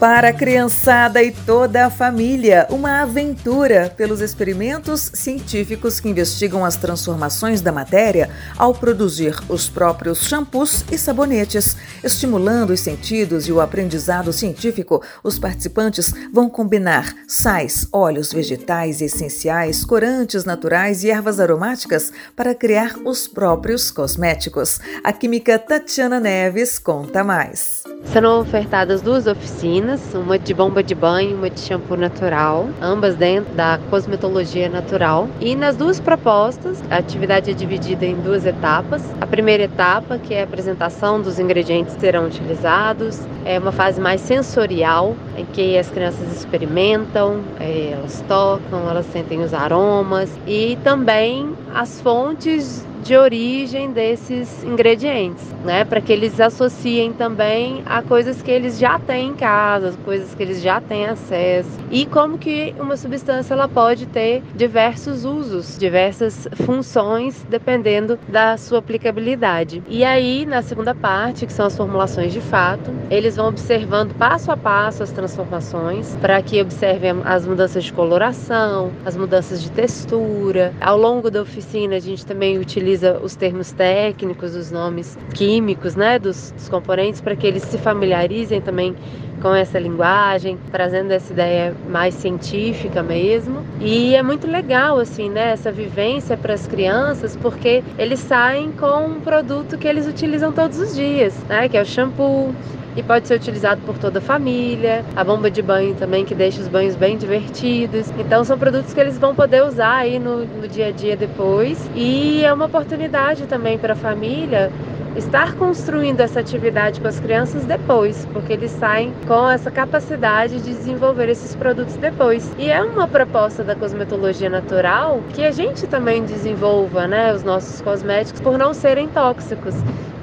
Para a criançada e toda a família, uma aventura pelos experimentos científicos que investigam as transformações da matéria ao produzir os próprios shampoos e sabonetes. Estimulando os sentidos e o aprendizado científico, os participantes vão combinar sais, óleos vegetais essenciais, corantes naturais e ervas aromáticas para criar os próprios cosméticos. A química Tatiana Neves conta mais. Serão ofertadas duas oficinas, uma de bomba de banho uma de shampoo natural, ambas dentro da cosmetologia natural. E nas duas propostas, a atividade é dividida em duas etapas. A primeira etapa, que é a apresentação dos ingredientes que serão utilizados, é uma fase mais sensorial, em que as crianças experimentam, é, elas tocam, elas sentem os aromas e também as fontes de origem desses ingredientes, né? Para que eles associem também a coisas que eles já têm em casa, coisas que eles já têm acesso e como que uma substância ela pode ter diversos usos, diversas funções dependendo da sua aplicabilidade. E aí na segunda parte, que são as formulações de fato, eles vão observando passo a passo as transformações para que observem as mudanças de coloração, as mudanças de textura. Ao longo da oficina a gente também utiliza utiliza os termos técnicos, os nomes químicos, né, dos, dos componentes, para que eles se familiarizem também com essa linguagem, trazendo essa ideia mais científica mesmo. E é muito legal assim, né, essa vivência para as crianças, porque eles saem com um produto que eles utilizam todos os dias, né, que é o shampoo, e pode ser utilizado por toda a família. A bomba de banho também, que deixa os banhos bem divertidos. Então, são produtos que eles vão poder usar aí no, no dia a dia depois. E é uma oportunidade também para a família estar construindo essa atividade com as crianças depois, porque eles saem com essa capacidade de desenvolver esses produtos depois. E é uma proposta da cosmetologia natural que a gente também desenvolva, né, os nossos cosméticos por não serem tóxicos.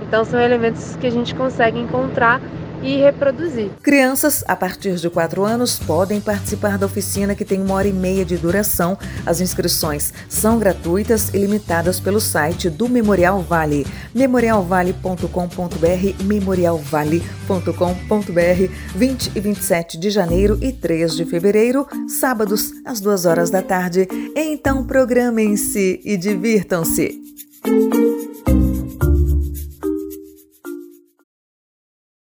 Então são elementos que a gente consegue encontrar e reproduzir. Crianças a partir de 4 anos podem participar da oficina que tem uma hora e meia de duração. As inscrições são gratuitas e limitadas pelo site do Memorial Vale, memorialvale.com.br, memorialvale.com.br, 20 e 27 de janeiro e 3 de fevereiro, sábados às 2 horas da tarde. Então programem-se e divirtam-se.